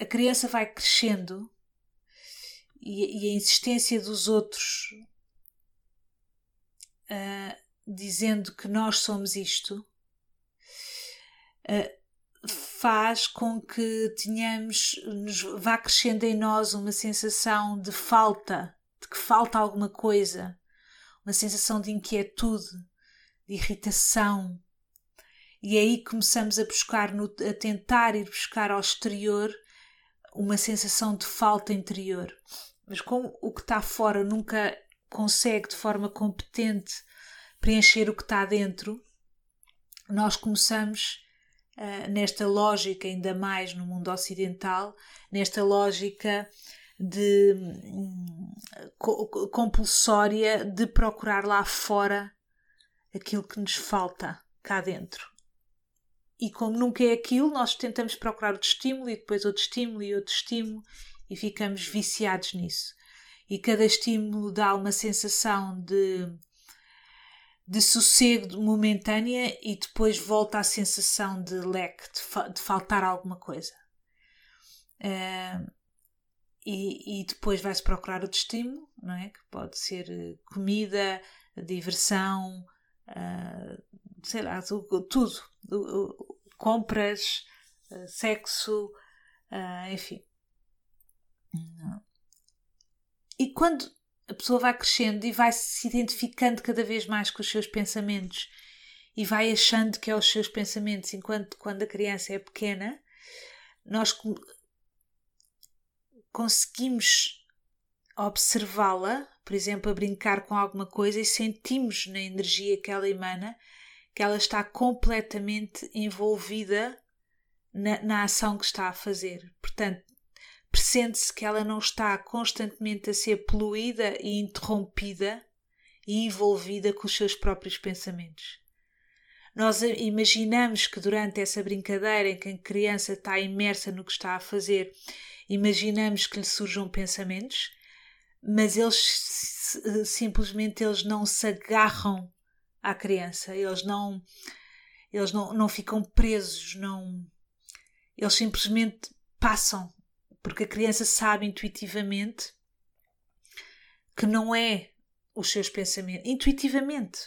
a criança vai crescendo e, e a insistência dos outros uh, dizendo que nós somos isto uh, faz com que tenhamos, nos vá crescendo em nós uma sensação de falta, de que falta alguma coisa, uma sensação de inquietude, de irritação. E aí começamos a buscar, no, a tentar ir buscar ao exterior uma sensação de falta interior. Mas como o que está fora nunca consegue de forma competente preencher o que está dentro, nós começamos uh, nesta lógica, ainda mais no mundo ocidental, nesta lógica de um, compulsória de procurar lá fora aquilo que nos falta cá dentro. E como nunca é aquilo, nós tentamos procurar outro estímulo e depois outro estímulo e outro estímulo e ficamos viciados nisso. E cada estímulo dá uma sensação de, de sossego momentânea e depois volta à sensação de leque, de, fa de faltar alguma coisa. Uh, e, e, depois vai-se procurar outro estímulo, não é? Que pode ser eh, comida, diversão, uh, sei lá, tudo, compras, uh, sexo, uh, enfim. E quando a pessoa vai crescendo e vai se identificando cada vez mais com os seus pensamentos e vai achando que é os seus pensamentos, enquanto quando a criança é pequena, nós conseguimos observá-la, por exemplo, a brincar com alguma coisa e sentimos na energia que ela emana que ela está completamente envolvida na, na ação que está a fazer. Portanto, pressente-se que ela não está constantemente a ser poluída e interrompida e envolvida com os seus próprios pensamentos. Nós imaginamos que durante essa brincadeira em que a criança está imersa no que está a fazer, imaginamos que lhe surjam pensamentos, mas eles simplesmente eles não se agarram à criança. Eles não eles não, não ficam presos, não eles simplesmente passam, porque a criança sabe intuitivamente que não é os seus pensamentos, intuitivamente,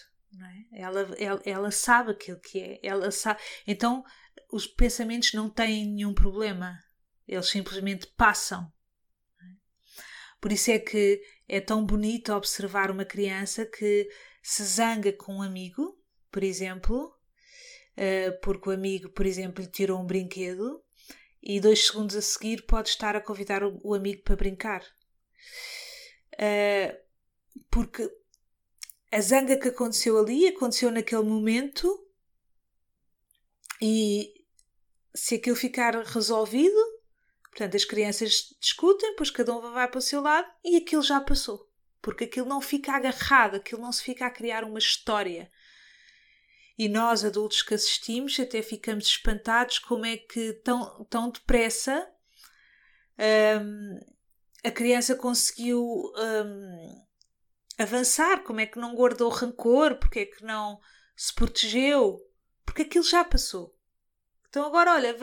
é? ela, ela, ela sabe aquilo que é, ela sabe, então os pensamentos não têm nenhum problema, eles simplesmente passam. É? Por isso é que é tão bonito observar uma criança que se zanga com um amigo, por exemplo, eh, porque o amigo, por exemplo, lhe tirou um brinquedo e dois segundos a seguir pode estar a convidar o amigo para brincar. Eh, porque a zanga que aconteceu ali aconteceu naquele momento e se aquilo ficar resolvido, portanto, as crianças discutem, depois cada um vai para o seu lado e aquilo já passou porque aquilo não fica agarrado, aquilo não se fica a criar uma história. E nós, adultos que assistimos, até ficamos espantados como é que tão, tão depressa um, a criança conseguiu um, avançar, como é que não guardou rancor, porque é que não se protegeu, porque aquilo já passou. Então agora, olha,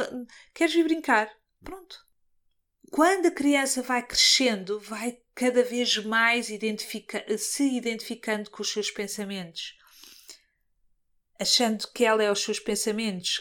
queres vir brincar? Pronto. Quando a criança vai crescendo, vai cada vez mais identifica se identificando com os seus pensamentos, achando que ela é os seus pensamentos,